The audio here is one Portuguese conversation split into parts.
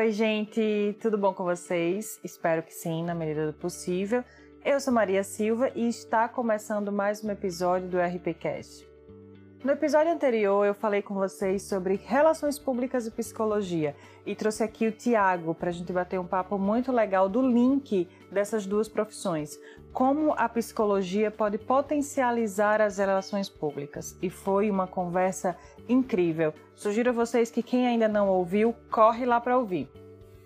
Oi, gente, tudo bom com vocês? Espero que sim, na medida do possível. Eu sou Maria Silva e está começando mais um episódio do RPCast. No episódio anterior, eu falei com vocês sobre relações públicas e psicologia e trouxe aqui o Tiago para a gente bater um papo muito legal do link dessas duas profissões. Como a psicologia pode potencializar as relações públicas. E foi uma conversa incrível. Sugiro a vocês que quem ainda não ouviu, corre lá para ouvir.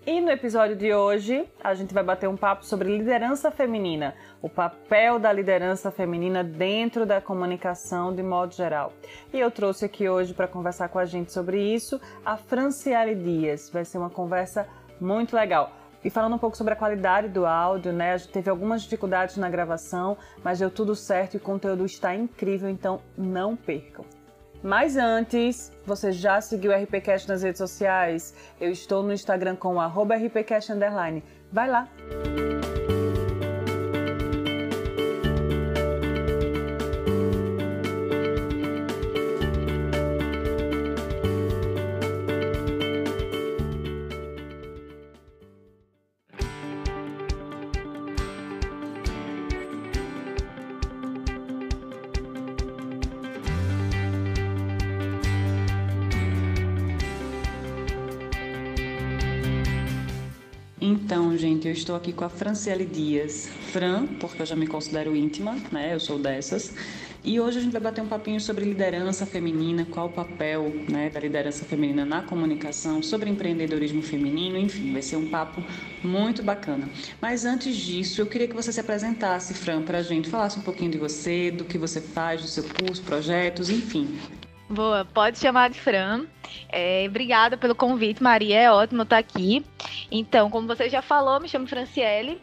E no episódio de hoje, a gente vai bater um papo sobre liderança feminina, o papel da liderança feminina dentro da comunicação de modo geral. E eu trouxe aqui hoje para conversar com a gente sobre isso a Franciele Dias. Vai ser uma conversa muito legal. E falando um pouco sobre a qualidade do áudio, né? Teve algumas dificuldades na gravação, mas deu tudo certo e o conteúdo está incrível, então não percam. Mas antes, você já seguiu o RPCast nas redes sociais? Eu estou no Instagram com o RPCast Vai lá! Então, gente, eu estou aqui com a Franciele Dias. Fran, porque eu já me considero íntima, né? Eu sou dessas. E hoje a gente vai bater um papinho sobre liderança feminina, qual o papel né, da liderança feminina na comunicação, sobre empreendedorismo feminino, enfim, vai ser um papo muito bacana. Mas antes disso, eu queria que você se apresentasse, Fran, para a gente, falasse um pouquinho de você, do que você faz, do seu curso, projetos, enfim. Boa, pode chamar de Fran. É, obrigada pelo convite, Maria. É ótimo estar aqui. Então, como você já falou, me chamo Franciele.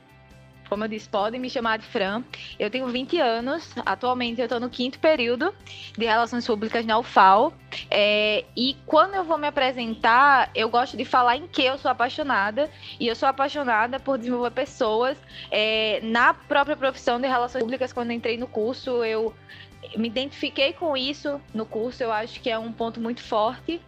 Como eu disse, podem me chamar de Fran. Eu tenho 20 anos. Atualmente eu estou no quinto período de Relações Públicas na UFAL. É, e quando eu vou me apresentar, eu gosto de falar em que eu sou apaixonada. E eu sou apaixonada por desenvolver pessoas. É, na própria profissão de Relações Públicas, quando entrei no curso, eu me identifiquei com isso no curso, eu acho que é um ponto muito forte.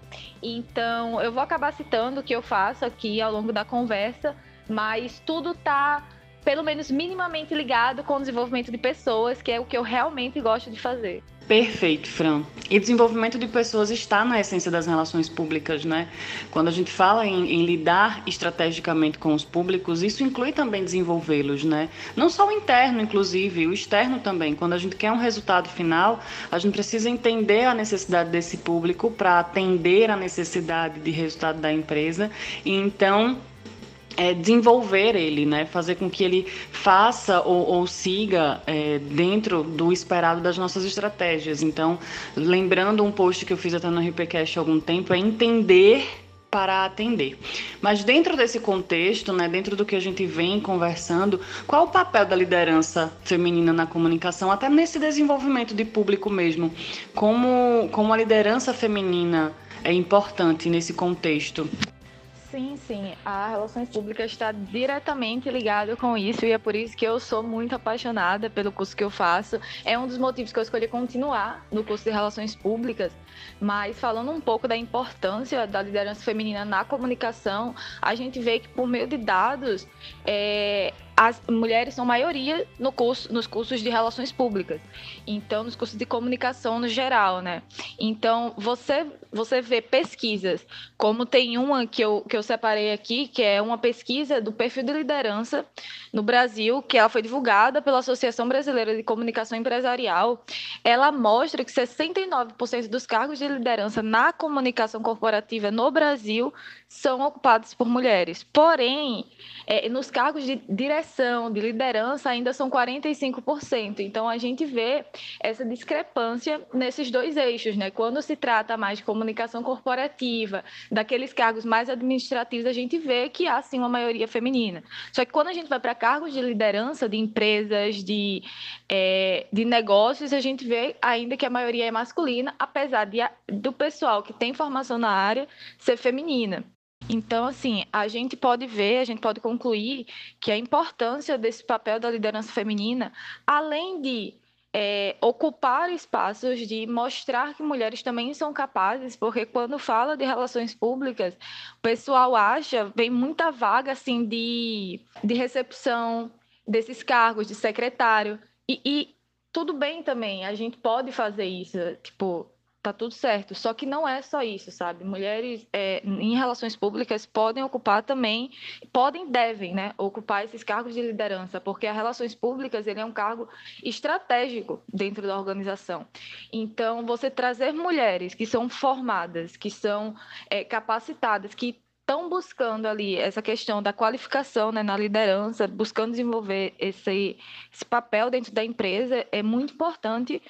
Então, eu vou acabar citando o que eu faço aqui ao longo da conversa, mas tudo está pelo menos minimamente ligado com o desenvolvimento de pessoas, que é o que eu realmente gosto de fazer. Perfeito, Fran. E desenvolvimento de pessoas está na essência das relações públicas, né? Quando a gente fala em, em lidar estrategicamente com os públicos, isso inclui também desenvolvê-los, né? Não só o interno, inclusive, o externo também. Quando a gente quer um resultado final, a gente precisa entender a necessidade desse público para atender a necessidade de resultado da empresa. E então é, desenvolver ele, né? fazer com que ele faça ou, ou siga é, dentro do esperado das nossas estratégias. Então, lembrando um post que eu fiz até no RPCast há algum tempo, é entender para atender. Mas dentro desse contexto, né, dentro do que a gente vem conversando, qual o papel da liderança feminina na comunicação, até nesse desenvolvimento de público mesmo? Como, como a liderança feminina é importante nesse contexto? Sim, sim. A relações públicas está diretamente ligada com isso e é por isso que eu sou muito apaixonada pelo curso que eu faço. É um dos motivos que eu escolhi continuar no curso de relações públicas. Mas falando um pouco da importância da liderança feminina na comunicação, a gente vê que por meio de dados, é, as mulheres são maioria no curso, nos cursos de relações públicas. Então, nos cursos de comunicação no geral, né? Então, você você vê pesquisas, como tem uma que eu, que eu separei aqui, que é uma pesquisa do perfil de liderança no Brasil, que ela foi divulgada pela Associação Brasileira de Comunicação Empresarial. Ela mostra que 69% dos cargos de liderança na comunicação corporativa no Brasil são ocupados por mulheres. Porém, é, nos cargos de direção, de liderança, ainda são 45%. Então, a gente vê essa discrepância nesses dois eixos, né? Quando se trata mais de comunicação corporativa, daqueles cargos mais administrativos, a gente vê que há sim uma maioria feminina. Só que quando a gente vai para cargos de liderança de empresas, de, é, de negócios, a gente vê ainda que a maioria é masculina, apesar de, do pessoal que tem formação na área ser feminina. Então, assim, a gente pode ver, a gente pode concluir que a importância desse papel da liderança feminina, além de é, ocupar espaços de mostrar que mulheres também são capazes, porque quando fala de relações públicas, o pessoal acha, vem muita vaga assim de, de recepção desses cargos de secretário. E, e tudo bem também, a gente pode fazer isso, tipo, tá tudo certo. Só que não é só isso, sabe? Mulheres é, em relações públicas podem ocupar também, podem, devem, né, ocupar esses cargos de liderança, porque as relações públicas ele é um cargo estratégico dentro da organização. Então, você trazer mulheres que são formadas, que são é, capacitadas, que estão buscando ali essa questão da qualificação né, na liderança, buscando desenvolver esse, esse papel dentro da empresa, é muito importante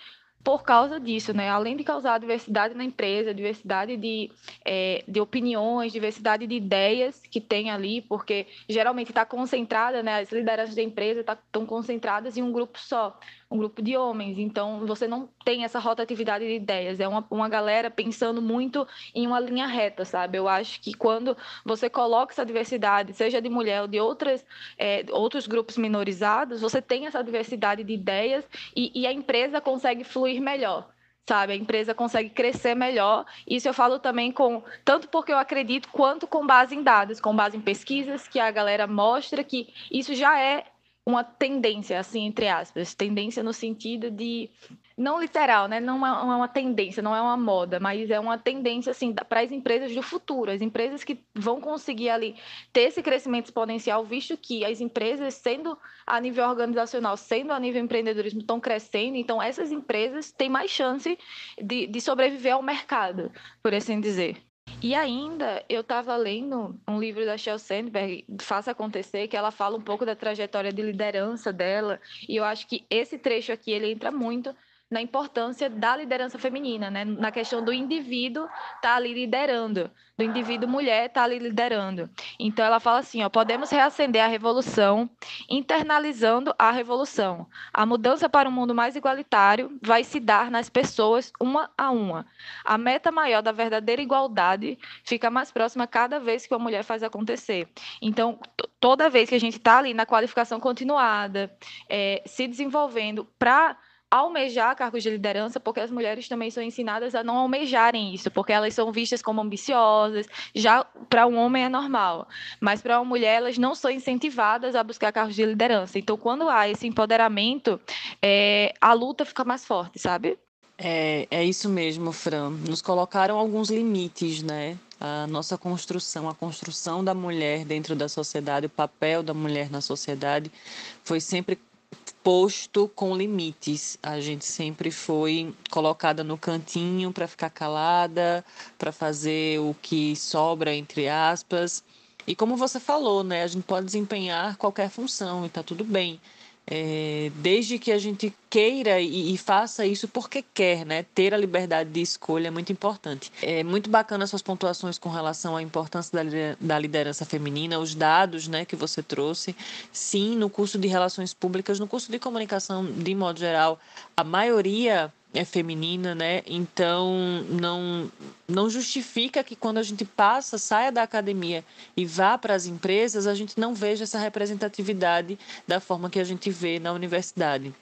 por causa disso, né? Além de causar diversidade na empresa, diversidade de, é, de opiniões, diversidade de ideias que tem ali, porque geralmente está concentrada, né? As lideranças da empresa estão tá, concentradas em um grupo só um grupo de homens. Então, você não tem essa rotatividade de ideias. É uma, uma galera pensando muito em uma linha reta, sabe? Eu acho que quando você coloca essa diversidade, seja de mulher ou de outras, é, outros grupos minorizados, você tem essa diversidade de ideias e, e a empresa consegue fluir melhor sabe? A empresa consegue crescer melhor. Isso eu falo também com tanto porque eu acredito quanto com base em dados, com base em pesquisas que a galera mostra que isso já é uma tendência, assim, entre aspas, tendência no sentido de não literal, né? Não é uma tendência, não é uma moda, mas é uma tendência assim para as empresas do futuro, as empresas que vão conseguir ali ter esse crescimento exponencial, visto que as empresas, sendo a nível organizacional, sendo a nível empreendedorismo, estão crescendo, então essas empresas têm mais chance de, de sobreviver ao mercado, por assim dizer. E ainda, eu estava lendo um livro da Shel Sandberg, Faça Acontecer, que ela fala um pouco da trajetória de liderança dela, e eu acho que esse trecho aqui, ele entra muito na importância da liderança feminina, né? na questão do indivíduo estar tá ali liderando, do indivíduo mulher estar tá ali liderando. Então ela fala assim, ó, podemos reacender a revolução internalizando a revolução. A mudança para um mundo mais igualitário vai se dar nas pessoas uma a uma. A meta maior da verdadeira igualdade fica mais próxima cada vez que a mulher faz acontecer. Então toda vez que a gente está ali na qualificação continuada, é, se desenvolvendo para almejar cargos de liderança, porque as mulheres também são ensinadas a não almejarem isso, porque elas são vistas como ambiciosas. Já para um homem é normal, mas para uma mulher elas não são incentivadas a buscar cargos de liderança. Então, quando há esse empoderamento, é, a luta fica mais forte, sabe? É, é isso mesmo, Fran. Nos colocaram alguns limites, né? A nossa construção, a construção da mulher dentro da sociedade, o papel da mulher na sociedade foi sempre posto com limites. A gente sempre foi colocada no cantinho para ficar calada, para fazer o que sobra entre aspas. E como você falou, né, a gente pode desempenhar qualquer função e está tudo bem. É, desde que a gente queira e, e, faça isso porque quer, né? Ter a liberdade de escolha é muito importante. É muito bacana suas pontuações com relação à importância da, da liderança feminina, os dados, né, que você trouxe. Sim, no curso de relações públicas, no curso de comunicação de modo geral, a maioria é feminina, né? Então não não justifica que quando a gente passa, saia da academia e vá para as empresas, a gente não veja essa representatividade da forma que a gente vê na universidade.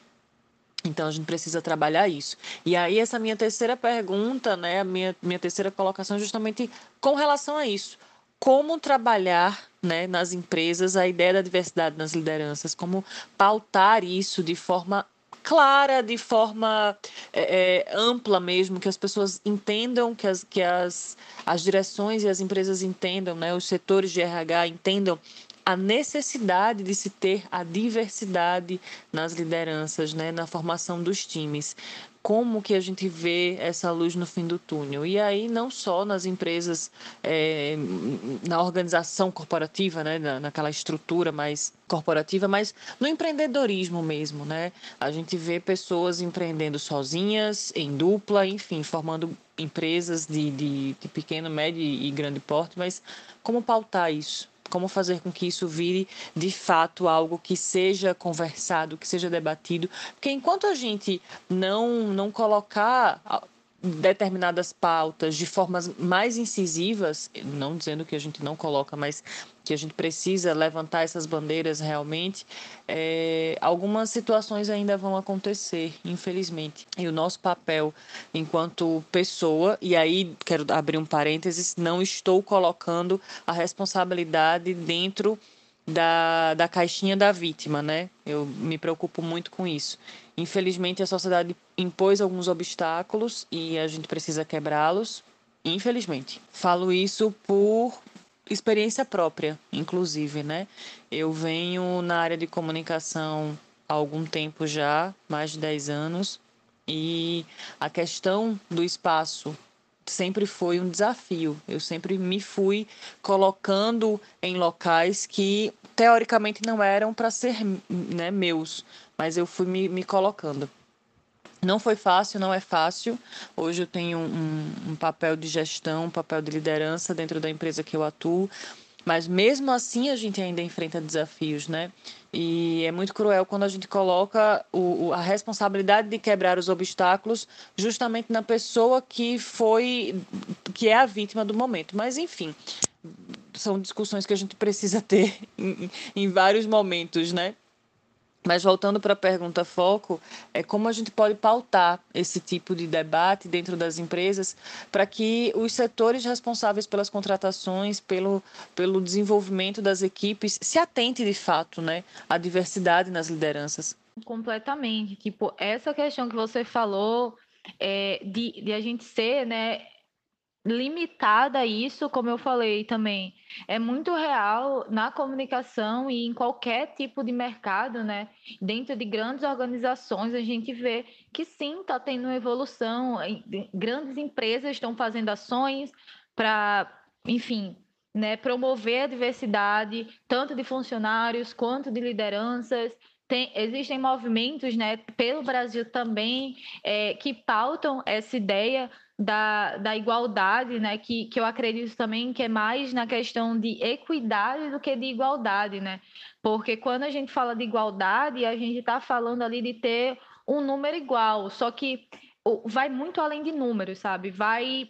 Então a gente precisa trabalhar isso. E aí essa minha terceira pergunta, né, a minha minha terceira colocação é justamente com relação a isso. Como trabalhar né, nas empresas a ideia da diversidade nas lideranças, como pautar isso de forma clara, de forma é, é, ampla mesmo, que as pessoas entendam, que as, que as, as direções e as empresas entendam, né, os setores de RH entendam a necessidade de se ter a diversidade nas lideranças, né, na formação dos times como que a gente vê essa luz no fim do túnel. E aí, não só nas empresas, é, na organização corporativa, né, na, naquela estrutura mais corporativa, mas no empreendedorismo mesmo, né? A gente vê pessoas empreendendo sozinhas, em dupla, enfim, formando empresas de, de, de pequeno, médio e grande porte, mas como pautar isso? Como fazer com que isso vire de fato algo que seja conversado, que seja debatido, porque enquanto a gente não não colocar determinadas pautas de formas mais incisivas, não dizendo que a gente não coloca, mas que a gente precisa levantar essas bandeiras realmente, é, algumas situações ainda vão acontecer, infelizmente. E o nosso papel enquanto pessoa, e aí quero abrir um parênteses, não estou colocando a responsabilidade dentro da, da caixinha da vítima, né? Eu me preocupo muito com isso. Infelizmente, a sociedade impôs alguns obstáculos e a gente precisa quebrá-los. Infelizmente. Falo isso por experiência própria, inclusive, né? Eu venho na área de comunicação há algum tempo já, mais de 10 anos, e a questão do espaço sempre foi um desafio. Eu sempre me fui colocando em locais que teoricamente não eram para ser né, meus, mas eu fui me, me colocando. Não foi fácil, não é fácil. Hoje eu tenho um, um papel de gestão, um papel de liderança dentro da empresa que eu atuo, mas mesmo assim a gente ainda enfrenta desafios, né? E é muito cruel quando a gente coloca o, a responsabilidade de quebrar os obstáculos justamente na pessoa que foi, que é a vítima do momento. Mas enfim, são discussões que a gente precisa ter em, em vários momentos, né? Mas voltando para a pergunta foco, é como a gente pode pautar esse tipo de debate dentro das empresas para que os setores responsáveis pelas contratações, pelo, pelo desenvolvimento das equipes, se atentem de fato né, à diversidade nas lideranças. Completamente. Tipo, essa questão que você falou é, de, de a gente ser né, limitada a isso, como eu falei também, é muito real na comunicação e em qualquer tipo de mercado, né? Dentro de grandes organizações, a gente vê que sim, está tendo uma evolução. Grandes empresas estão fazendo ações para, enfim, né, promover a diversidade, tanto de funcionários quanto de lideranças. Tem, existem movimentos né, pelo Brasil também é, que pautam essa ideia da, da igualdade, né? Que, que eu acredito também que é mais na questão de equidade do que de igualdade, né? Porque quando a gente fala de igualdade, a gente está falando ali de ter um número igual, só que vai muito além de números, sabe? Vai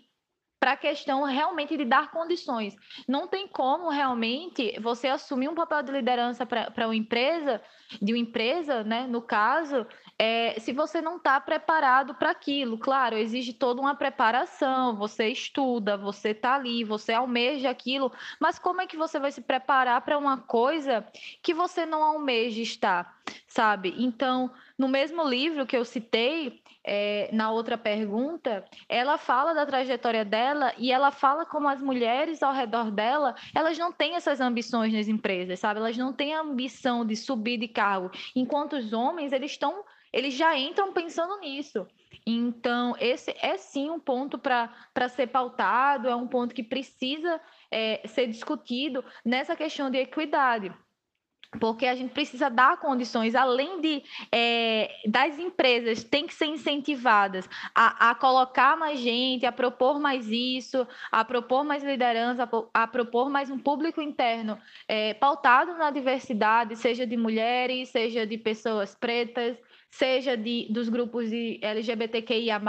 para a questão realmente de dar condições. Não tem como realmente você assumir um papel de liderança para uma empresa, de uma empresa, né, no caso, é, se você não está preparado para aquilo. Claro, exige toda uma preparação, você estuda, você está ali, você almeja aquilo, mas como é que você vai se preparar para uma coisa que você não almeja estar, sabe? Então, no mesmo livro que eu citei, é, na outra pergunta, ela fala da trajetória dela e ela fala como as mulheres ao redor dela, elas não têm essas ambições nas empresas, sabe? Elas não têm a ambição de subir de cargo, enquanto os homens, eles estão, eles já entram pensando nisso. Então, esse é sim um ponto para ser pautado, é um ponto que precisa é, ser discutido nessa questão de equidade porque a gente precisa dar condições, além de é, das empresas, tem que ser incentivadas a, a, colocar mais gente, a propor mais isso, a propor mais liderança, a, a propor mais um público interno é, pautado na diversidade, seja de mulheres, seja de pessoas pretas, seja de, dos grupos de LGBTQIA+,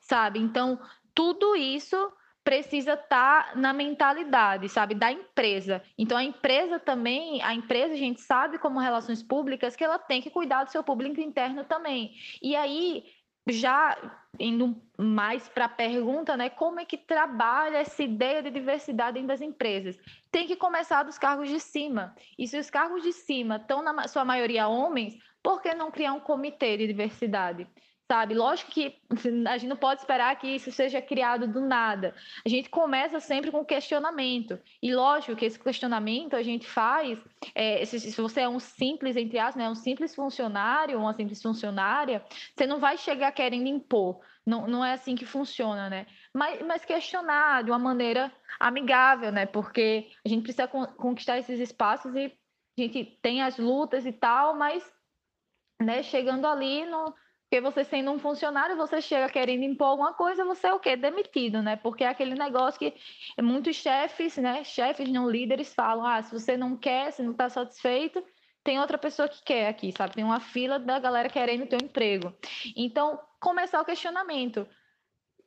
sabe? Então, tudo isso precisa estar tá na mentalidade, sabe, da empresa. Então a empresa também, a empresa a gente sabe como relações públicas que ela tem que cuidar do seu público interno também. E aí já indo mais para a pergunta, né, como é que trabalha essa ideia de diversidade dentro das empresas? Tem que começar dos cargos de cima. E se os cargos de cima estão na sua maioria homens, por que não criar um comitê de diversidade? sabe? Lógico que a gente não pode esperar que isso seja criado do nada. A gente começa sempre com questionamento. E lógico que esse questionamento a gente faz, é, se, se, você é um simples, entre aspas, né, um simples funcionário, uma simples funcionária, você não vai chegar querendo impor. Não, não é assim que funciona, né? Mas, mas questionar de uma maneira amigável, né? Porque a gente precisa conquistar esses espaços e a gente tem as lutas e tal, mas né, chegando ali no porque você sendo um funcionário, você chega querendo impor alguma coisa, você é o quê? Demitido, né? Porque é aquele negócio que muitos chefes, né? Chefes não líderes falam: ah, se você não quer, se não está satisfeito, tem outra pessoa que quer aqui, sabe? Tem uma fila da galera querendo ter um emprego. Então, começar o questionamento.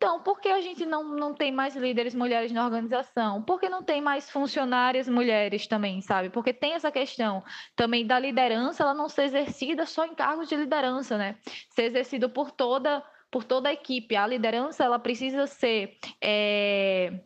Então, por que a gente não, não tem mais líderes mulheres na organização? Por que não tem mais funcionárias mulheres também, sabe? Porque tem essa questão também da liderança, ela não ser exercida só em cargos de liderança, né? Ser exercida por toda, por toda a equipe. A liderança, ela precisa ser... É...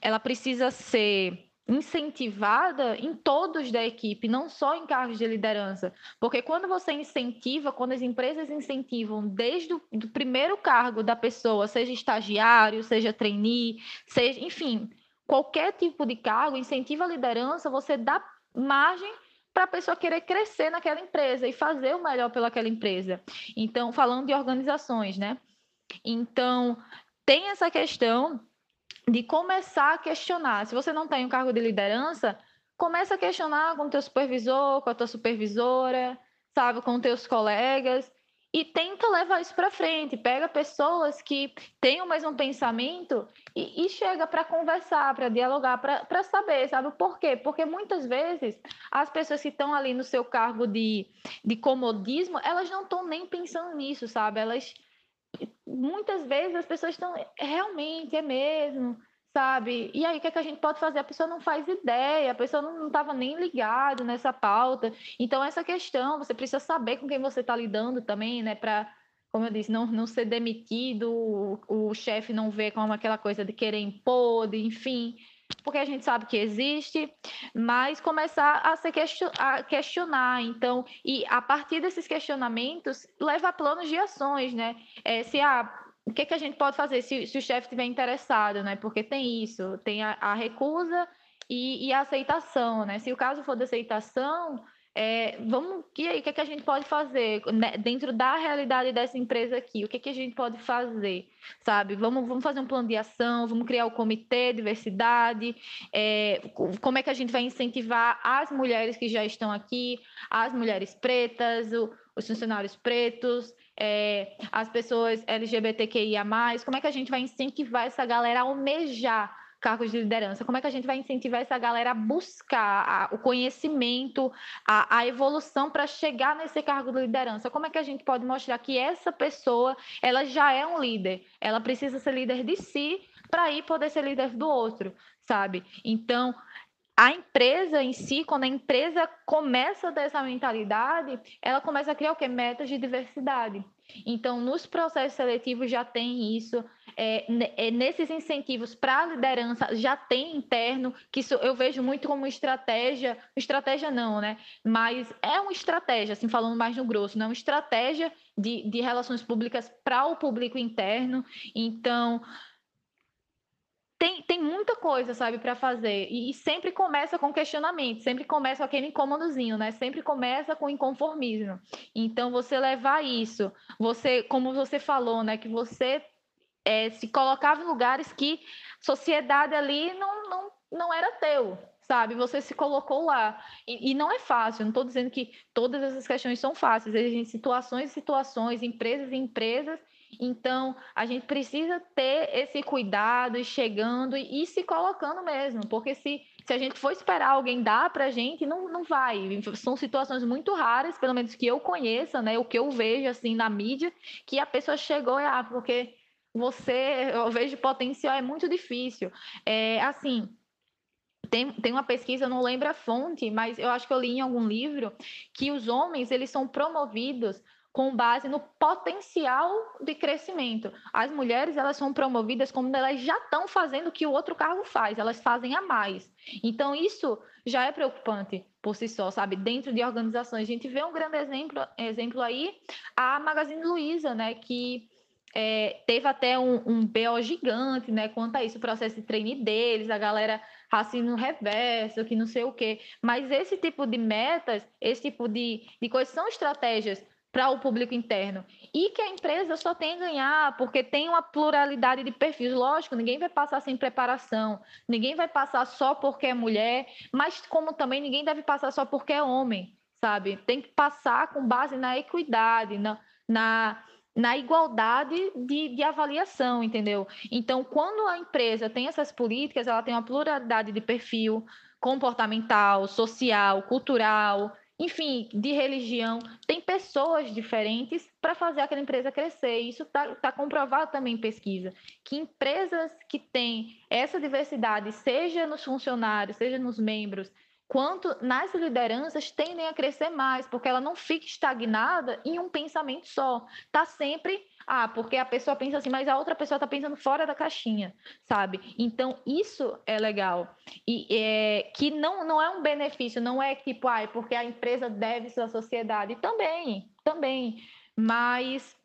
Ela precisa ser incentivada em todos da equipe, não só em cargos de liderança. Porque quando você incentiva, quando as empresas incentivam desde o primeiro cargo da pessoa, seja estagiário, seja trainee, seja, enfim, qualquer tipo de cargo, incentiva a liderança, você dá margem para a pessoa querer crescer naquela empresa e fazer o melhor pelaquela empresa. Então, falando de organizações, né? Então, tem essa questão de começar a questionar. Se você não tem um cargo de liderança, começa a questionar com o teu supervisor, com a tua supervisora, sabe, com teus colegas e tenta levar isso para frente. Pega pessoas que têm o mesmo pensamento e, e chega para conversar, para dialogar, para saber, sabe por quê? Porque muitas vezes as pessoas que estão ali no seu cargo de, de comodismo, elas não estão nem pensando nisso, sabe? Elas muitas vezes as pessoas estão realmente é mesmo, sabe? E aí o que, é que a gente pode fazer? A pessoa não faz ideia, a pessoa não estava nem ligado nessa pauta. Então essa questão, você precisa saber com quem você está lidando também, né? Para como eu disse, não, não ser demitido, o, o chefe não ver como aquela coisa de querer impor, de, enfim porque a gente sabe que existe, mas começar a se question, a questionar, então, e a partir desses questionamentos, levar planos de ações, né? É, se a o que, que a gente pode fazer se, se o chefe estiver interessado, né? Porque tem isso, tem a, a recusa e, e, a aceitação, né? Se o caso for de aceitação, é, vamos, e aí, o que, é que a gente pode fazer né, dentro da realidade dessa empresa aqui? O que, é que a gente pode fazer, sabe? Vamos, vamos fazer um plano de ação, vamos criar o comitê diversidade, é, como é que a gente vai incentivar as mulheres que já estão aqui, as mulheres pretas, o, os funcionários pretos, é, as pessoas LGBTQIA+, como é que a gente vai incentivar essa galera a almejar cargos de liderança? Como é que a gente vai incentivar essa galera a buscar a, o conhecimento, a, a evolução para chegar nesse cargo de liderança? Como é que a gente pode mostrar que essa pessoa ela já é um líder? Ela precisa ser líder de si para ir poder ser líder do outro, sabe? Então, a empresa em si, quando a empresa começa dessa mentalidade, ela começa a criar o que? Metas de diversidade. Então, nos processos seletivos já tem isso, é, é, nesses incentivos para a liderança já tem interno, que isso eu vejo muito como estratégia, estratégia não, né? Mas é uma estratégia, assim, falando mais no grosso, não é uma estratégia de, de relações públicas para o público interno. Então, tem, tem muita coisa, sabe, para fazer. E, e, sempre começa com questionamento, sempre começa com aquele incômodozinho, né? Sempre começa com inconformismo. Então, você levar isso, você, como você falou, né, que você é, se colocava em lugares que sociedade ali não, não, não era teu, sabe? Você se colocou lá. E, e não é fácil, não estou dizendo que todas essas questões são fáceis, existem situações e situações, empresas e empresas. Então, a gente precisa ter esse cuidado e chegando e, se colocando mesmo, porque se, se a gente for esperar alguém dar para a gente, não, não vai. São situações muito raras, pelo menos que eu conheça, né? O que eu vejo assim na mídia, que a pessoa chegou e, ah, porque você, eu vejo potencial, é muito difícil. É, assim, tem, tem uma pesquisa, não lembro a fonte, mas eu acho que eu li em algum livro, que os homens, eles são promovidos com base no potencial de crescimento. As mulheres, elas são promovidas como elas já estão fazendo o que o outro cargo faz, elas fazem a mais. Então, isso já é preocupante por si só, sabe? Dentro de organizações. A gente vê um grande exemplo, exemplo aí, a Magazine Luiza, né, que é, teve até um, um BO gigante, né, quanto a isso, o processo de treine deles, a galera raciocínio reverso, que não sei o quê. Mas esse tipo de metas, esse tipo de, de coisas são estratégias para o público interno. E que a empresa só tem a ganhar, porque tem uma pluralidade de perfis. Lógico, ninguém vai passar sem preparação, ninguém vai passar só porque é mulher, mas como também ninguém deve passar só porque é homem, sabe? Tem que passar com base na equidade, na, na na igualdade de, de, avaliação, entendeu? Então, quando a empresa tem essas políticas, ela tem uma pluralidade de perfil comportamental, social, cultural, enfim, de religião, tem pessoas diferentes para fazer aquela empresa crescer. Isso está tá comprovado também em pesquisa. Que empresas que têm essa diversidade, seja nos funcionários, seja nos membros, quanto nas lideranças tendem a crescer mais, porque ela não fica estagnada em um pensamento só. Está sempre ah, porque a pessoa pensa assim, mas a outra pessoa está pensando fora da caixinha, sabe? Então, isso é legal. E é, que não, não é um benefício, não é tipo, ah, porque a empresa deve ser a sociedade. Também, também. Mas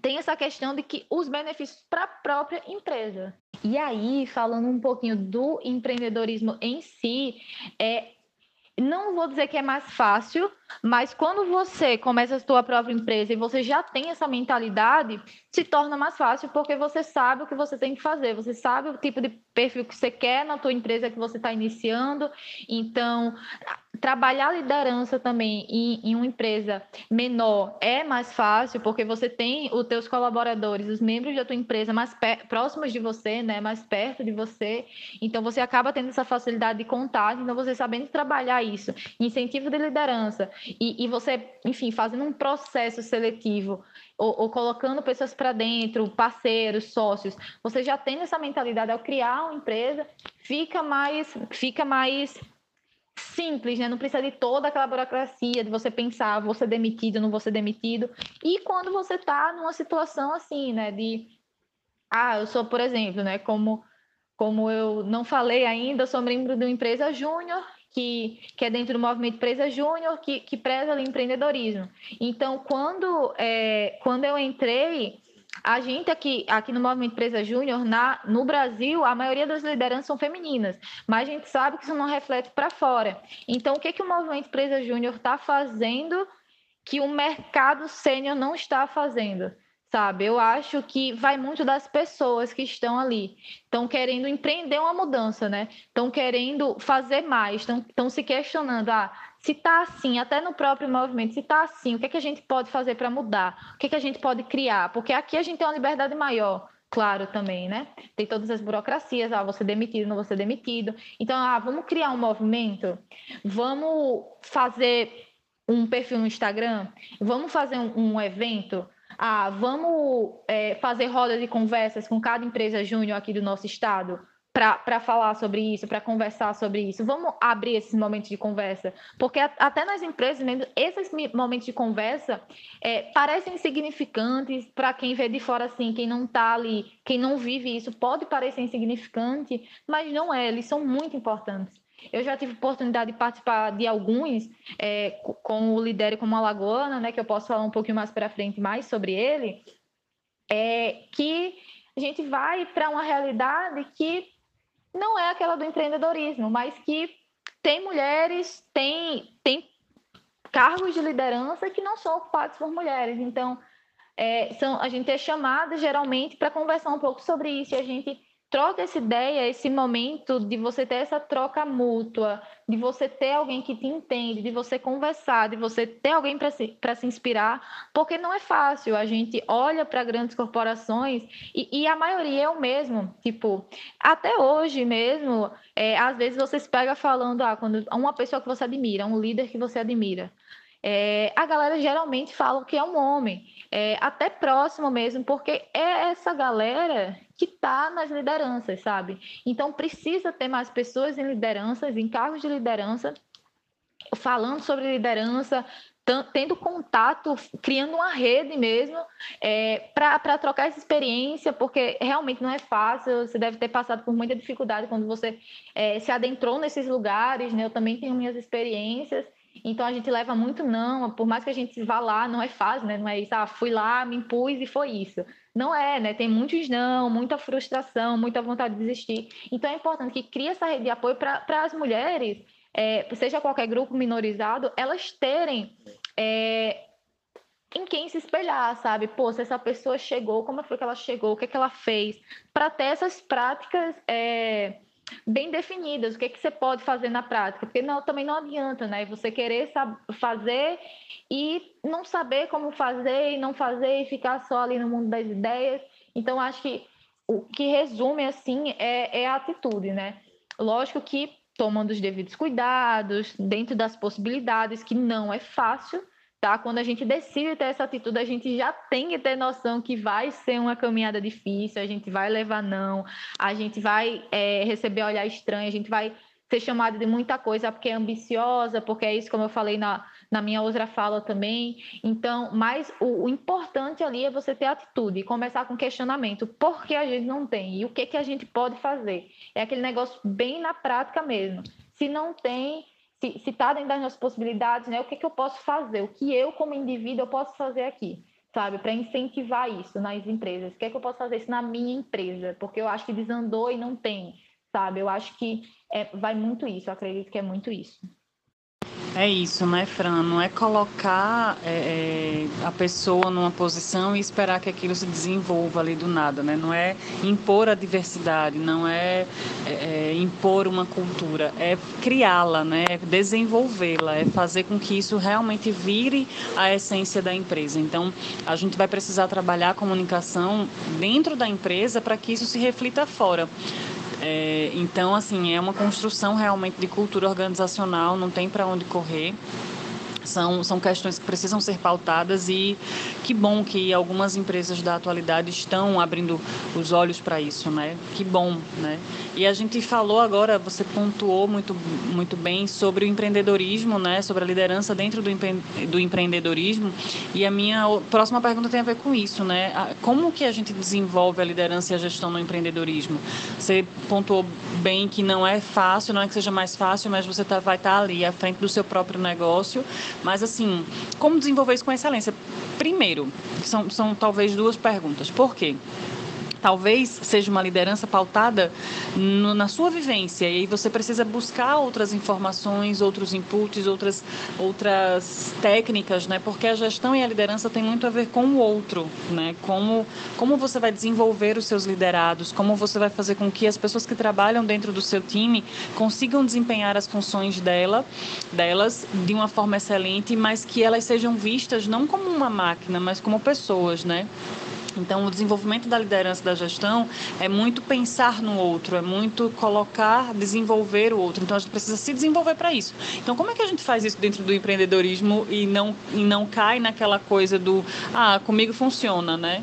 tem essa questão de que os benefícios para a própria empresa. E aí, falando um pouquinho do empreendedorismo em si, é não vou dizer que é mais fácil, mas quando você começa a sua própria empresa e você já tem essa mentalidade, se torna mais fácil porque você sabe o que você tem que fazer, você sabe o tipo de perfil que você quer na tua empresa que você está iniciando. Então, trabalhar liderança também em, em, uma empresa menor é mais fácil porque você tem os teus colaboradores, os membros da tua empresa mais próximos de você, né, mais perto de você. Então, você acaba tendo essa facilidade de contato. Então, você sabendo trabalhar isso, incentivo de liderança e, e você, enfim, fazendo um processo seletivo ou, ou colocando pessoas para dentro, parceiros, sócios, você já tem essa mentalidade ao criar uma empresa, fica mais, fica mais simples, né? Não precisa de toda aquela burocracia de você pensar, vou ser demitido, não vou ser demitido. E quando você está numa situação assim, né? De, ah, eu sou, por exemplo, né? Como, como eu não falei ainda, eu sou membro de uma empresa júnior que, que é dentro do movimento Empresa Júnior, que, que preza o empreendedorismo. Então, quando, é, quando eu entrei, a gente aqui, aqui no Movimento Empresa Júnior, no Brasil, a maioria das lideranças são femininas, mas a gente sabe que isso não reflete para fora. Então, o que, que o Movimento Empresa Júnior está fazendo que o mercado sênior não está fazendo? Sabe? Eu acho que vai muito das pessoas que estão ali, estão querendo empreender uma mudança, né? Estão querendo fazer mais, estão se questionando, ah, se está assim, até no próprio movimento, se está assim, o que, é que a gente pode fazer para mudar? O que, é que a gente pode criar? Porque aqui a gente tem uma liberdade maior, claro, também, né? Tem todas as burocracias, ah, você demitido, não você demitido. Então, ah, vamos criar um movimento, vamos fazer um perfil no Instagram, vamos fazer um, um evento, ah, vamos é, fazer roda de conversas com cada empresa júnior aqui do nosso estado para falar sobre isso, para conversar sobre isso. Vamos abrir esses momentos de conversa, porque até nas empresas mesmo, esses momentos de conversa é, parecem insignificantes para quem vê de fora assim, quem não está ali, quem não vive isso, pode parecer insignificante, mas não é, eles são muito importantes. Eu já tive oportunidade de participar de alguns é, com o Lidere como Alagoana, né, que eu posso falar um pouquinho mais para frente mais sobre ele, é que a gente vai para uma realidade que não é aquela do empreendedorismo, mas que tem mulheres, tem, tem cargos de liderança que não são ocupados por mulheres. Então, é, são, a gente é chamada geralmente para conversar um pouco sobre isso e a gente troca essa ideia, esse momento de você ter essa troca mútua, de você ter alguém que te entende, de você conversar, de você ter alguém para se, se inspirar, porque não é fácil. A gente olha para grandes corporações e, e, a maioria é o mesmo. Tipo, até hoje mesmo, é, às vezes você se pega falando, ah, quando uma pessoa que você admira, um líder que você admira. É, a galera geralmente fala que é um homem, é, até próximo mesmo, porque é essa galera que está nas lideranças, sabe? Então precisa ter mais pessoas em lideranças, em cargos de liderança, falando sobre liderança, tendo contato, criando uma rede mesmo é, para trocar essa experiência, porque realmente não é fácil. Você deve ter passado por muita dificuldade quando você é, se adentrou nesses lugares. Né? Eu também tenho minhas experiências. Então a gente leva muito não, por mais que a gente vá lá, não é fácil, né? Não é isso, ah, fui lá, me impus e foi isso. Não é, né? Tem muitos não, muita frustração, muita vontade de desistir. Então é importante que crie essa rede de apoio para as mulheres, é, seja qualquer grupo minorizado, elas terem é, em quem se espelhar, sabe? Pô, se essa pessoa chegou, como foi que ela chegou, o que, é que ela fez, para ter essas práticas. É, bem definidas, o que, é que você pode fazer na prática, porque não, também não adianta, né? Você querer fazer e não saber como fazer e não fazer e ficar só ali no mundo das ideias. Então, acho que o que resume, assim, é, é a atitude, né? Lógico que tomando os devidos cuidados, dentro das possibilidades, que não é fácil, tá? Quando a gente decide ter essa atitude, a gente já tem que ter noção que vai ser uma caminhada difícil, a gente vai levar não, a gente vai é, receber olhar estranho, a gente vai ser chamado de muita coisa porque é ambiciosa, porque é isso, como eu falei na, na minha outra fala também. Então, mas o, o importante ali é você ter atitude e começar com questionamento. Por que a gente não tem? E o que, que a gente pode fazer? É aquele negócio bem na prática mesmo. Se não tem, se está dentro das nossas possibilidades, né? O que, que eu posso fazer? O que eu, como indivíduo, eu posso fazer aqui? Sabe, para incentivar isso nas empresas. O que é que eu posso fazer isso na minha empresa? Porque eu acho que desandou e não tem, sabe? Eu acho que é, vai muito isso, eu acredito que é muito isso. É isso, né, Fran? Não é colocar é, é, a pessoa numa posição e esperar que aquilo se desenvolva ali do nada, né? Não é impor a diversidade, não é, é, é impor uma cultura, é criá-la, né? É desenvolvê-la, é fazer com que isso realmente vire a essência da empresa. Então, a gente vai precisar trabalhar a comunicação dentro da empresa para que isso se reflita fora. É, então, assim, é uma construção realmente de cultura organizacional, não tem para onde correr são, são questões que precisam ser pautadas e que bom que algumas empresas da atualidade estão abrindo os olhos para isso, né? Que bom, né? E a gente falou agora, você pontuou muito, muito bem sobre o empreendedorismo, né? Sobre a liderança dentro do, empre do empreendedorismo e a minha próxima pergunta tem a ver com isso, né? Como que a gente desenvolve a liderança e a gestão no empreendedorismo? Você pontuou bem que não é fácil, não é que seja mais fácil, mas você tá, vai estar tá ali à frente do seu próprio negócio mas, assim, como desenvolver isso com excelência? Primeiro, são, são talvez duas perguntas. Por quê? Talvez seja uma liderança pautada no, na sua vivência e aí você precisa buscar outras informações, outros inputs, outras outras técnicas, né? Porque a gestão e a liderança tem muito a ver com o outro, né? Como como você vai desenvolver os seus liderados, como você vai fazer com que as pessoas que trabalham dentro do seu time consigam desempenhar as funções dela, delas de uma forma excelente, mas que elas sejam vistas não como uma máquina, mas como pessoas, né? Então, o desenvolvimento da liderança da gestão é muito pensar no outro, é muito colocar, desenvolver o outro. Então, a gente precisa se desenvolver para isso. Então, como é que a gente faz isso dentro do empreendedorismo e não, e não cai naquela coisa do, ah, comigo funciona, né?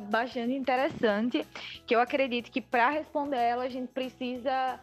Bastante interessante, que eu acredito que para responder ela a gente precisa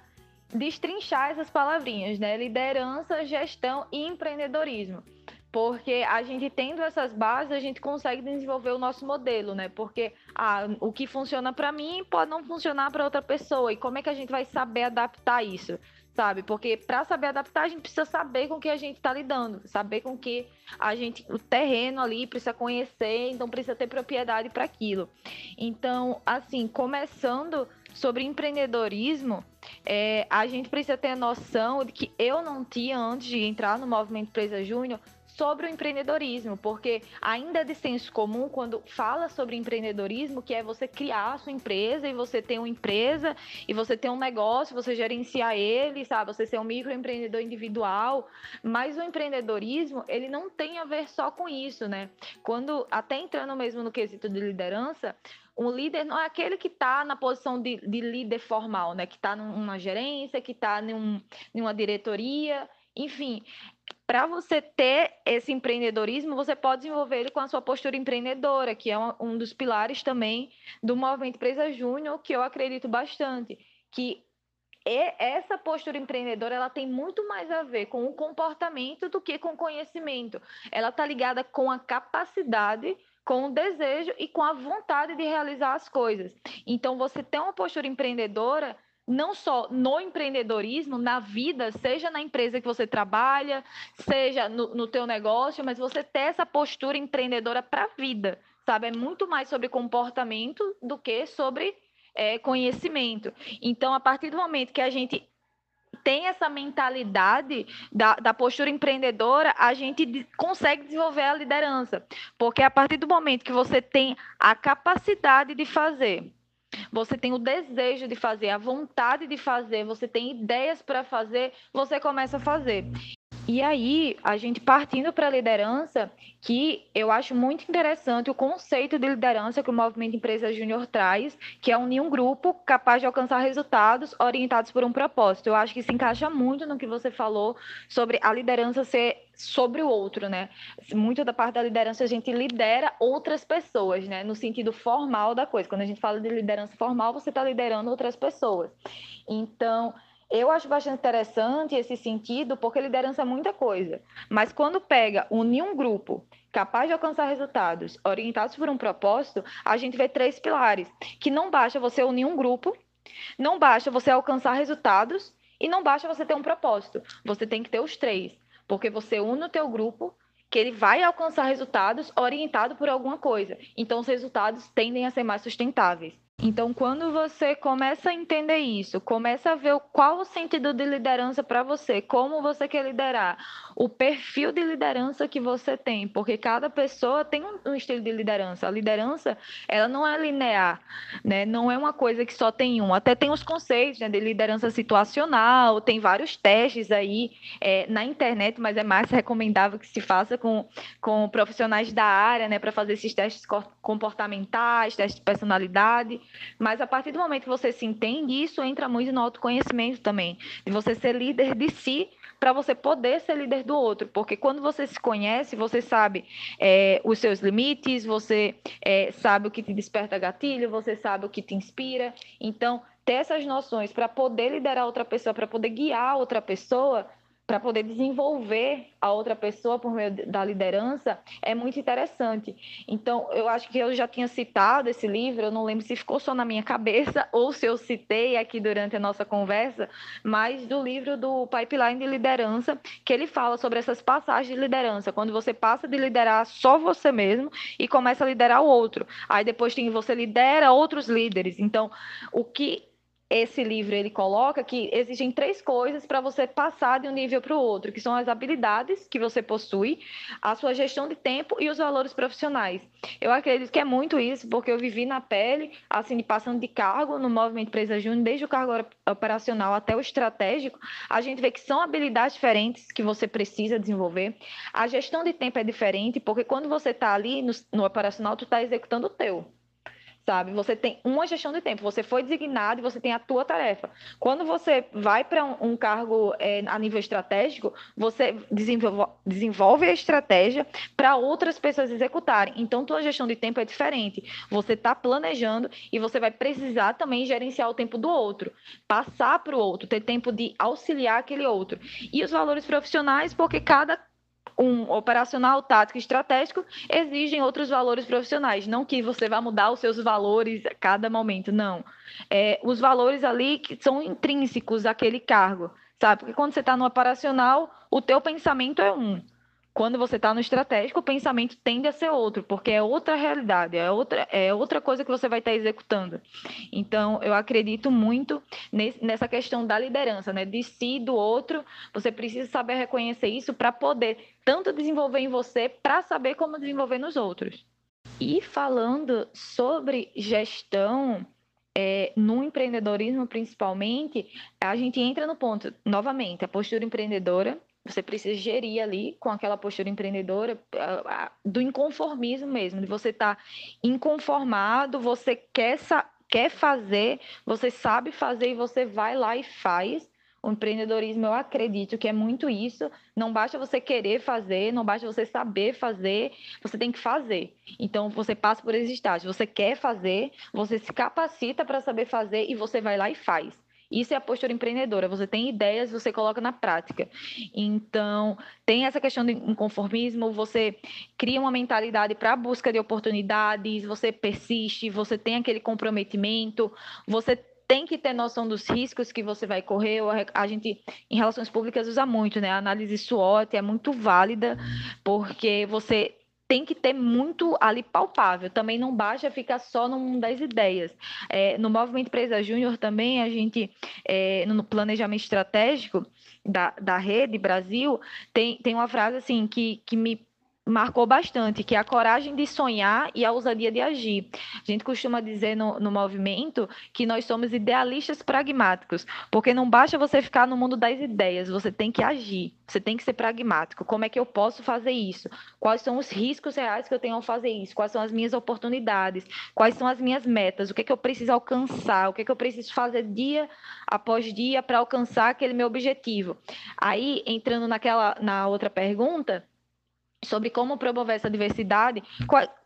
destrinchar essas palavrinhas, né? Liderança, gestão e empreendedorismo. Porque a gente tendo essas bases, a gente consegue desenvolver o nosso modelo, né? Porque ah, o que funciona para mim pode não funcionar para outra pessoa. E como é que a gente vai saber adaptar isso? Sabe? Porque para saber adaptar, a gente precisa saber com que a gente está lidando, saber com que a gente, o terreno ali precisa conhecer, então precisa ter propriedade para aquilo. Então, assim, começando sobre empreendedorismo, é, a gente precisa ter a noção de que eu não tinha antes de entrar no movimento Empresa Júnior sobre o empreendedorismo, porque ainda é de senso comum quando fala sobre empreendedorismo, que é você criar a sua empresa e você ter uma empresa e você ter um negócio, você gerenciar ele, sabe? Você ser um microempreendedor individual, mas o empreendedorismo, ele não tem a ver só com isso, né? Quando até entrando mesmo no quesito de liderança, um líder não é aquele que está na posição de, de, líder formal, né? Que está numa gerência, que está num, numa diretoria, enfim, para você ter esse empreendedorismo, você pode desenvolver ele com a sua postura empreendedora, que é um dos pilares também do movimento Empresa Júnior, que eu acredito bastante, que essa postura empreendedora ela tem muito mais a ver com o comportamento do que com o conhecimento. Ela está ligada com a capacidade, com o desejo e com a vontade de realizar as coisas. Então, você ter uma postura empreendedora não só no empreendedorismo, na vida, seja na empresa que você trabalha, seja no, no teu negócio, mas você ter essa postura empreendedora para a vida, sabe? É muito mais sobre comportamento do que sobre é, conhecimento. Então, a partir do momento que a gente tem essa mentalidade da, da postura empreendedora, a gente consegue desenvolver a liderança. Porque a partir do momento que você tem a capacidade de fazer, você tem o desejo de fazer, a vontade de fazer, você tem ideias para fazer, você começa a fazer. E aí, a gente partindo para a liderança, que eu acho muito interessante o conceito de liderança que o Movimento Empresa Júnior traz, que é unir um grupo capaz de alcançar resultados orientados por um propósito. Eu acho que se encaixa muito no que você falou sobre a liderança ser sobre o outro, né? Muito da parte da liderança a gente lidera outras pessoas, né? No sentido formal da coisa. Quando a gente fala de liderança formal, você está liderando outras pessoas. Então, eu acho bastante interessante esse sentido, porque liderança é muita coisa. Mas quando pega, unir um grupo capaz de alcançar resultados orientados por um propósito, a gente vê três pilares. Que não basta você unir um grupo, não basta você alcançar resultados e não basta você ter um propósito. Você tem que ter os três. Porque você une o teu grupo, que ele vai alcançar resultados orientado por alguma coisa. Então, os resultados tendem a ser mais sustentáveis. Então, quando você começa a entender isso, começa a ver qual o sentido de liderança para você, como você quer liderar, o perfil de liderança que você tem, porque cada pessoa tem um, estilo de liderança. A liderança, ela não é linear, né? Não é uma coisa que só tem um. Até tem os conceitos né, de liderança situacional, tem vários testes aí é, na internet, mas é mais recomendável que se faça com, com profissionais da área, né, para fazer esses testes comportamentais, testes de personalidade. Mas a partir do momento que você se entende, isso entra muito no autoconhecimento também, de você ser líder de si para você poder ser líder do outro. Porque quando você se conhece, você sabe é, os seus limites, você é, sabe o que te desperta gatilho, você sabe o que te inspira. Então, ter essas noções para poder liderar outra pessoa, para poder guiar outra pessoa, para poder desenvolver a outra pessoa por meio da liderança é muito interessante. Então, eu acho que eu já tinha citado esse livro, eu não lembro se ficou só na minha cabeça ou se eu citei aqui durante a nossa conversa, mas do livro do Pipeline de Liderança, que ele fala sobre essas passagens de liderança, quando você passa de liderar só você mesmo e começa a liderar o outro. Aí depois tem você lidera outros líderes. Então, o que esse livro ele coloca que existem três coisas para você passar de um nível para o outro, que são as habilidades que você possui, a sua gestão de tempo e os valores profissionais. Eu acredito que é muito isso, porque eu vivi na pele, assim, passando de cargo no movimento Empresa Júnior, desde o cargo operacional até o estratégico, a gente vê que são habilidades diferentes que você precisa desenvolver. A gestão de tempo é diferente, porque quando você está ali no, no operacional, tu está executando o teu sabe? Você tem uma gestão de tempo, você foi designado e você tem a tua tarefa. Quando você vai para um, um, cargo é, a nível estratégico, você desenvolve, desenvolve a estratégia para outras pessoas executarem. Então, tua gestão de tempo é diferente. Você está planejando e você vai precisar também gerenciar o tempo do outro, passar para o outro, ter tempo de auxiliar aquele outro. E os valores profissionais, porque cada um operacional, tático e estratégico exigem outros valores profissionais. Não que você vá mudar os seus valores a cada momento, não. É, os valores ali que são intrínsecos àquele cargo, sabe? Porque quando você está no operacional, o teu pensamento é um. Quando você está no estratégico, o pensamento tende a ser outro, porque é outra realidade, é outra, é outra coisa que você vai estar tá executando. Então, eu acredito muito nesse, nessa questão da liderança, né? De si, do outro. Você precisa saber reconhecer isso para poder tanto desenvolver em você, para saber como desenvolver nos outros. E falando sobre gestão, é, no empreendedorismo principalmente, a gente entra no ponto, novamente, a postura empreendedora você precisa gerir ali com aquela postura empreendedora do inconformismo mesmo, de você estar tá inconformado, você quer, quer fazer, você sabe fazer e você vai lá e faz. O empreendedorismo, eu acredito que é muito isso. Não basta você querer fazer, não basta você saber fazer, você tem que fazer. Então, você passa por esses estágios. Você quer fazer, você se capacita para saber fazer e você vai lá e faz. Isso é a postura empreendedora. Você tem ideias, você coloca na prática. Então, tem essa questão do inconformismo, você cria uma mentalidade para a busca de oportunidades, você persiste, você tem aquele comprometimento, você tem que ter noção dos riscos que você vai correr. A gente, em relações públicas, usa muito, né? A análise SWOT é muito válida, porque você tem que ter muito ali palpável. Também não basta ficar só mundo das ideias. É, no Movimento Empresa Júnior também, a gente, é, no planejamento estratégico da, da rede Brasil, tem, tem uma frase assim que, que me marcou bastante, que é a coragem de sonhar e a ousadia de agir. A gente costuma dizer no, no movimento que nós somos idealistas pragmáticos, porque não basta você ficar no mundo das ideias, você tem que agir, você tem que ser pragmático. Como é que eu posso fazer isso? Quais são os riscos reais que eu tenho ao fazer isso? Quais são as minhas oportunidades? Quais são as minhas metas? O que é que eu preciso alcançar? O que é que eu preciso fazer dia após dia para alcançar aquele meu objetivo? Aí, entrando naquela na outra pergunta, sobre como promover essa diversidade,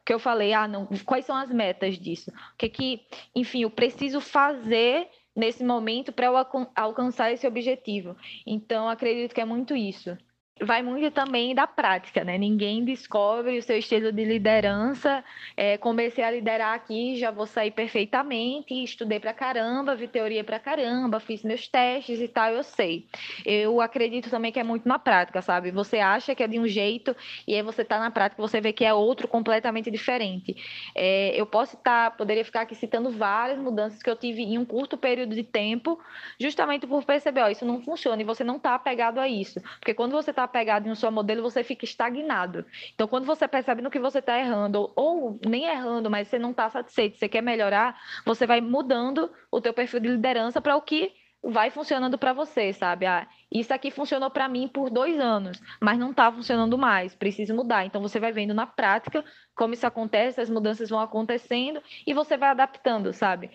que eu falei, ah, não, quais são as metas disso? O que que, enfim, eu preciso fazer nesse momento para eu alcançar esse objetivo. Então, acredito que é muito isso vai muito também da prática, né? Ninguém descobre o seu estilo de liderança. É, comecei a liderar aqui, já vou sair perfeitamente. Estudei pra caramba, vi teoria pra caramba, fiz meus testes e tal, eu sei. Eu acredito também que é muito na prática, sabe? Você acha que é de um jeito e aí você tá na prática, você vê que é outro completamente diferente. É, eu posso estar, tá, poderia ficar aqui citando várias mudanças que eu tive em um curto período de tempo, justamente por perceber, ó, isso não funciona e você não tá apegado a isso. Porque quando você tá apegado em um só modelo, você fica estagnado. Então, quando você percebe no que você está errando, ou nem errando, mas você não está satisfeito, você quer melhorar, você vai mudando o teu perfil de liderança para o que vai funcionando para você, sabe? Ah, isso aqui funcionou para mim por dois anos, mas não está funcionando mais, preciso mudar. Então você vai vendo na prática como isso acontece, as mudanças vão acontecendo e você vai adaptando, sabe?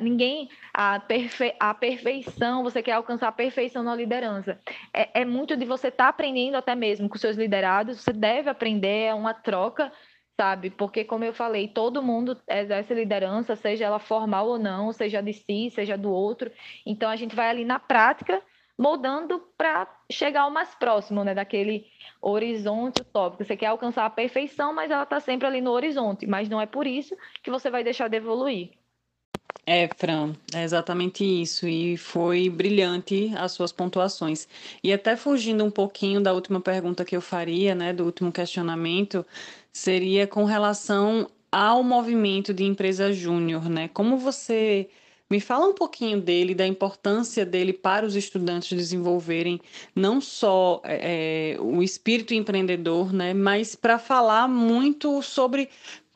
Ninguém a, perfe, a perfeição, você quer alcançar a perfeição na liderança. É, é muito de você estar tá aprendendo até mesmo com seus liderados. Você deve aprender, é uma troca sabe? Porque, como eu falei, todo mundo exerce liderança, seja ela formal ou não, seja de si, seja do outro. Então, a gente vai ali na prática, moldando para chegar ao mais próximo, né? Daquele horizonte utópico. Você quer alcançar a perfeição, mas ela está sempre ali no horizonte. Mas não é por isso que você vai deixar de evoluir. É, Fran, é exatamente isso. E foi brilhante as suas pontuações. E até fugindo um pouquinho da última pergunta que eu faria, né, do último questionamento, seria com relação ao movimento de empresa júnior, né? Como você me fala um pouquinho dele, da importância dele para os estudantes desenvolverem não só é, o espírito empreendedor, né, mas para falar muito sobre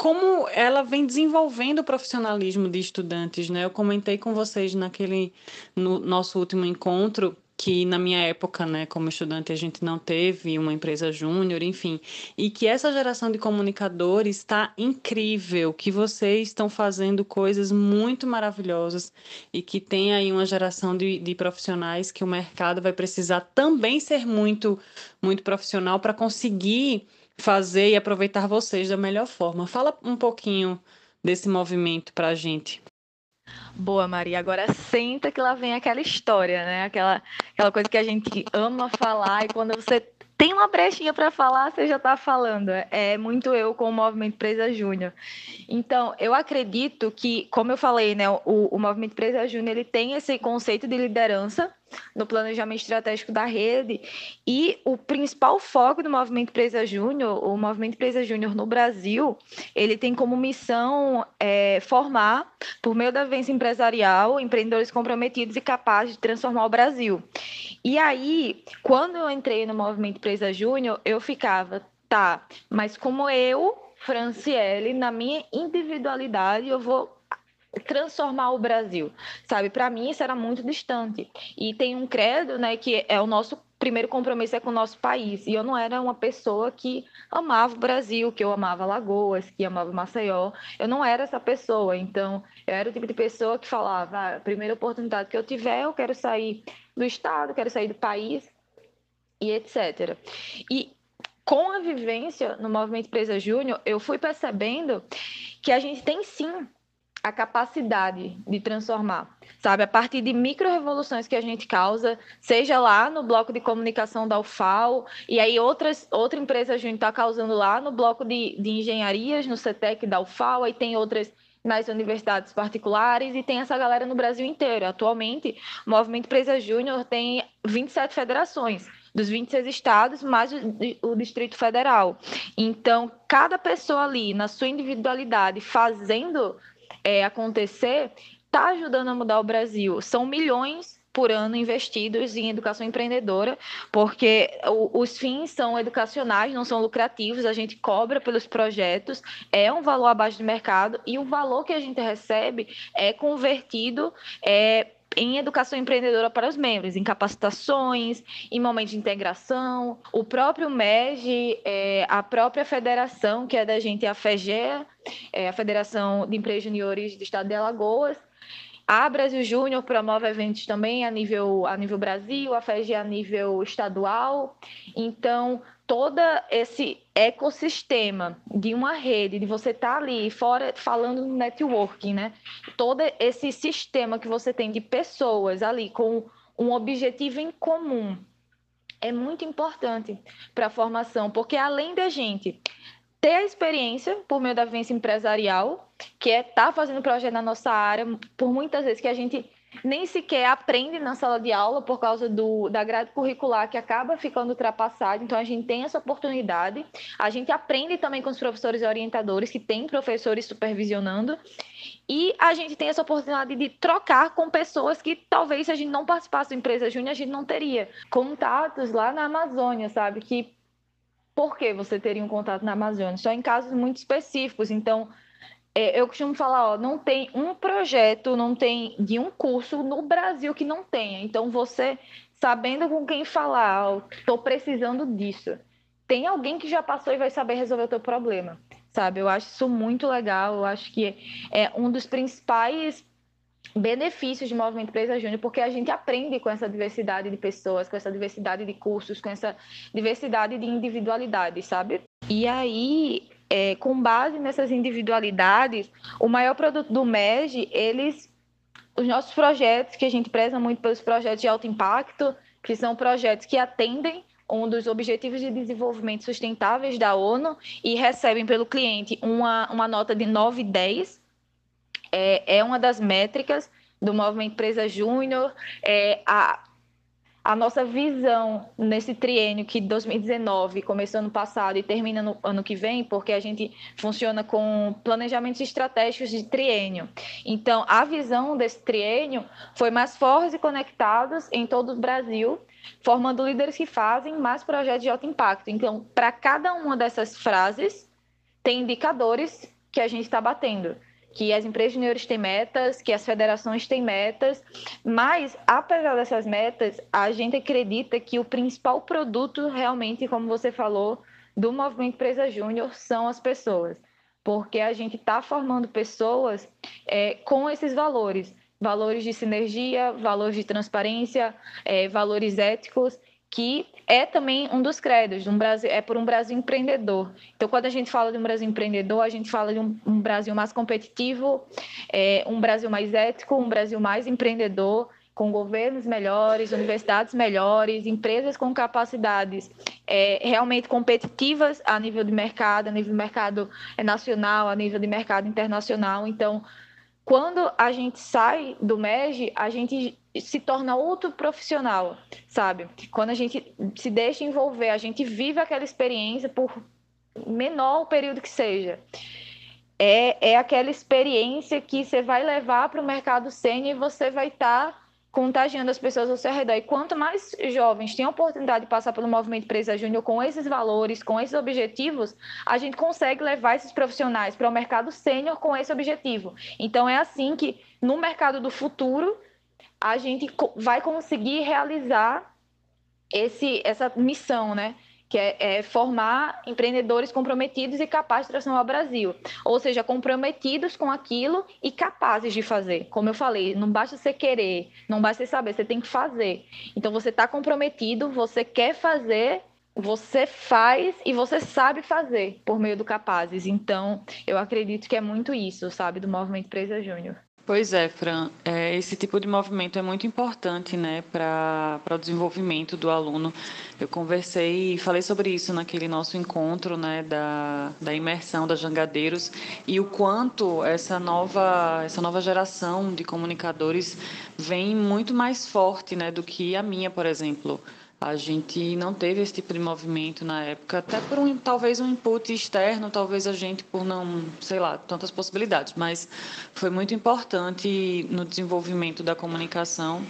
como ela vem desenvolvendo o profissionalismo de estudantes, né? Eu comentei com vocês naquele no nosso último encontro que na minha época, né, como estudante, a gente não teve uma empresa júnior, enfim, e que essa geração de comunicadores está incrível, que vocês estão fazendo coisas muito maravilhosas e que tem aí uma geração de, de profissionais que o mercado vai precisar também ser muito, muito profissional para conseguir fazer e aproveitar vocês da melhor forma. Fala um pouquinho desse movimento para a gente. Boa, Maria. Agora senta que lá vem aquela história, né? Aquela, aquela coisa que a gente ama falar e quando você tem uma brechinha para falar, você já está falando. É muito eu com o Movimento Presa Júnior. Então, eu acredito que, como eu falei, né, o, o Movimento Presa Júnior ele tem esse conceito de liderança no planejamento estratégico da rede e o principal foco do Movimento Presa Júnior, o Movimento Presa Júnior no Brasil, ele tem como missão é, formar, por meio da vivência empresarial, empreendedores comprometidos e capazes de transformar o Brasil. E aí, quando eu entrei no Movimento Presa Júnior, eu ficava, tá, mas como eu, Franciele, na minha individualidade, eu vou transformar o Brasil, sabe? Para mim isso era muito distante. E tem um credo, né, que é o nosso primeiro compromisso é com o nosso país. E eu não era uma pessoa que amava o Brasil, que eu amava Lagoas, que amava Maceió. Eu não era essa pessoa. Então, eu era o tipo de pessoa que falava: ah, primeira oportunidade que eu tiver, eu quero sair do estado, quero sair do país e etc. E com a vivência no Movimento Empresa Júnior, eu fui percebendo que a gente tem sim a capacidade de transformar, sabe? A partir de micro-revoluções que a gente causa, seja lá no bloco de comunicação da UFAO, e aí outras, outra empresa a gente está causando lá no bloco de, de engenharias, no CETEC da UFAO, aí tem outras nas universidades particulares e tem essa galera no Brasil inteiro. Atualmente, o Movimento Empresa Júnior tem 27 federações dos 26 estados, mais o Distrito Federal. Então, cada pessoa ali, na sua individualidade, fazendo é, acontecer, está ajudando a mudar o Brasil. São milhões por ano investidos em educação empreendedora, porque os fins são educacionais, não são lucrativos, a gente cobra pelos projetos, é um valor abaixo do mercado e o valor que a gente recebe é convertido é, em educação empreendedora para os membros, em capacitações, em momentos de integração. O próprio MEG, é, a própria federação, que é da gente, a FEGEA, é a Federação de Empresas Juniores do Estado de Alagoas, a Brasil Júnior promove eventos também a nível, a nível Brasil, a FEG a nível estadual. Então, todo esse ecossistema de uma rede, de você estar tá ali fora falando no networking, né? Todo esse sistema que você tem de pessoas ali com um objetivo em comum é muito importante para a formação, porque além da gente ter a experiência por meio da vivência empresarial, que é estar tá fazendo projeto na nossa área, por muitas vezes que a gente nem sequer aprende na sala de aula por causa do, da grade curricular que acaba ficando ultrapassada. Então, a gente tem essa oportunidade. A gente aprende também com os professores e orientadores, que tem professores supervisionando. E a gente tem essa oportunidade de trocar com pessoas que talvez, se a gente não participasse da empresa júnior, a gente não teria contatos lá na Amazônia, sabe? Que por que você teria um contato na Amazônia? Só em casos muito específicos. Então, é, eu costumo falar, ó, não tem um projeto, não tem de um curso no Brasil que não tenha. Então, você sabendo com quem falar, estou precisando disso. Tem alguém que já passou e vai saber resolver o teu problema, sabe? Eu acho isso muito legal. Eu acho que é um dos principais benefícios de Movimento Empresa Júnior, porque a gente aprende com essa diversidade de pessoas, com essa diversidade de cursos, com essa diversidade de individualidades, sabe? E aí, é, com base nessas individualidades, o maior produto do MEG, eles, os nossos projetos, que a gente preza muito pelos projetos de alto impacto, que são projetos que atendem um dos Objetivos de Desenvolvimento Sustentáveis da ONU e recebem pelo cliente uma, uma nota de 9 e 10, é, é uma das métricas do Movimento Empresa Júnior. É, a, a nossa visão nesse triênio que 2019 começou ano passado e termina no ano que vem, porque a gente funciona com planejamentos estratégicos de triênio. Então, a visão desse triênio foi mais fortes e conectados em todo o Brasil, formando líderes que fazem mais projetos de alto impacto. Então, para cada uma dessas frases, tem indicadores que a gente está batendo que as empresas juniores têm metas, que as federações têm metas, mas apesar dessas metas, a gente acredita que o principal produto realmente, como você falou, do movimento Empresa Júnior são as pessoas, porque a gente está formando pessoas é, com esses valores, valores de sinergia, valores de transparência, é, valores éticos que é também um dos credos, um Brasil, é por um Brasil empreendedor. Então, quando a gente fala de um Brasil empreendedor, a gente fala de um, um Brasil mais competitivo, é, um Brasil mais ético, um Brasil mais empreendedor, com governos melhores, universidades melhores, empresas com capacidades é, realmente competitivas a nível de mercado, a nível de mercado nacional, a nível de mercado internacional. Então, quando a gente sai do MEG, a gente se torna outro profissional, sabe? Quando a gente se deixa envolver, a gente vive aquela experiência por menor o período que seja. É, é aquela experiência que você vai levar para o mercado sênior e você vai estar tá contagiando as pessoas ao seu redor. E quanto mais jovens têm a oportunidade de passar pelo movimento Empresa Júnior com esses valores, com esses objetivos, a gente consegue levar esses profissionais para o mercado sênior com esse objetivo. Então é assim que no mercado do futuro a gente vai conseguir realizar esse, essa missão, né? que é, é, formar empreendedores comprometidos e capazes de transformar o Brasil. Ou seja, comprometidos com aquilo e capazes de fazer. Como eu falei, não basta você querer, não basta você saber, você tem que fazer. Então você está comprometido, você quer fazer, você faz e você sabe fazer por meio do capazes. Então, eu acredito que é muito isso, sabe, do movimento Empresa Júnior. Pois é, Fran, é, esse tipo de movimento é muito importante né, para o desenvolvimento do aluno. Eu conversei e falei sobre isso naquele nosso encontro né, da, da imersão da Jangadeiros e o quanto essa nova, essa nova geração de comunicadores vem muito mais forte né, do que a minha, por exemplo. A gente não teve esse tipo de movimento na época, até por um, talvez um input externo, talvez a gente por não, sei lá, tantas possibilidades, mas foi muito importante no desenvolvimento da comunicação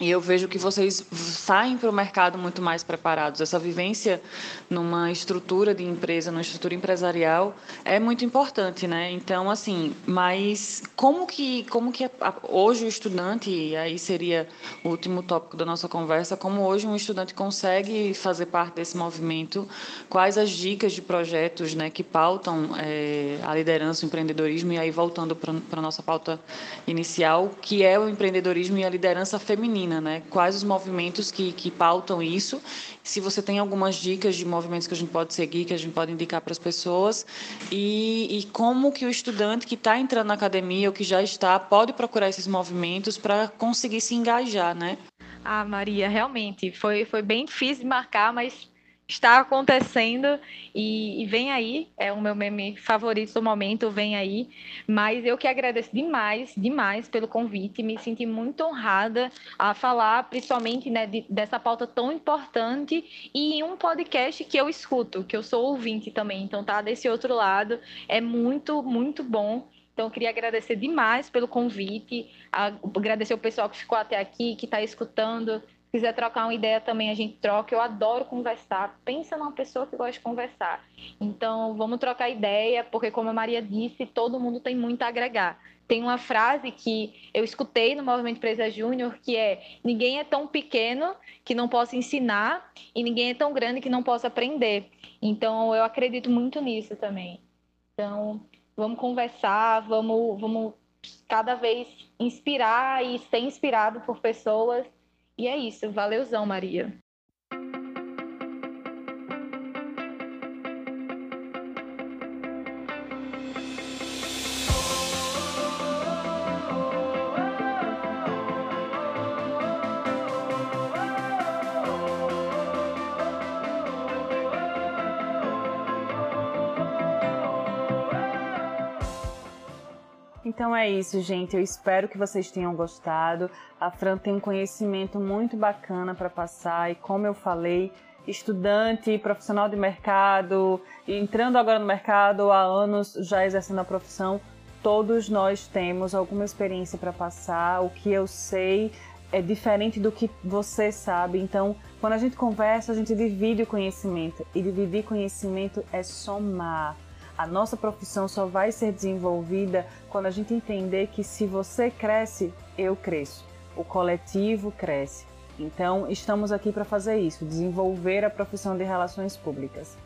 e eu vejo que vocês saem para o mercado muito mais preparados. Essa vivência numa estrutura de empresa, numa estrutura empresarial, é muito importante, né? Então, assim, mas como que, como que hoje o estudante, e aí seria o último tópico da nossa conversa, como hoje um estudante consegue fazer parte desse movimento? Quais as dicas de projetos, né, que pautam é, a liderança, o empreendedorismo? E aí voltando para a nossa pauta inicial, que é o empreendedorismo e a liderança feminina feminina, né? Quais os movimentos que, que pautam isso? Se você tem algumas dicas de movimentos que a gente pode seguir, que a gente pode indicar para as pessoas, e, e como que o estudante que está entrando na academia ou que já está pode procurar esses movimentos para conseguir se engajar, né? Ah, Maria, realmente foi, foi bem difícil de marcar, mas está acontecendo e, e, vem aí, é o meu meme favorito do momento, vem aí. Mas eu que agradeço demais, demais pelo convite, me senti muito honrada a falar, principalmente né, de, dessa pauta tão importante e em um podcast que eu escuto, que eu sou ouvinte também, então tá desse outro lado, é muito, muito bom. Então, eu queria agradecer demais pelo convite, agradecer o pessoal que ficou até aqui, que está escutando, quiser trocar uma ideia também, a gente troca. Eu adoro conversar. Pensa numa pessoa que gosta de conversar. Então, vamos trocar ideia, porque, como a Maria disse, todo mundo tem muito a agregar. Tem uma frase que eu escutei no Movimento Empresa Júnior, que é: ninguém é tão pequeno que não possa ensinar, e ninguém é tão grande que não possa aprender. Então, eu acredito muito nisso também. Então, vamos conversar, vamos, vamos cada vez inspirar e ser inspirado por pessoas e é isso. Valeuzão, Maria. Então é isso, gente. Eu espero que vocês tenham gostado. A Fran tem um conhecimento muito bacana para passar e, como eu falei, estudante, profissional de mercado, entrando agora no mercado há anos, já exercendo a profissão, todos nós temos alguma experiência para passar. O que eu sei é diferente do que você sabe. Então, quando a gente conversa, a gente divide o conhecimento. E dividir conhecimento é somar. A nossa profissão só vai ser desenvolvida quando a gente entender que se você cresce, eu cresço. O coletivo cresce. Então, estamos aqui para fazer isso, desenvolver a profissão de relações públicas.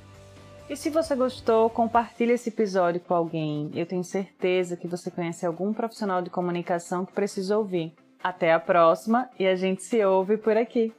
E se você gostou, compartilhe esse episódio com alguém. Eu tenho certeza que você conhece algum profissional de comunicação que precisa ouvir. Até a próxima e a gente se ouve por aqui.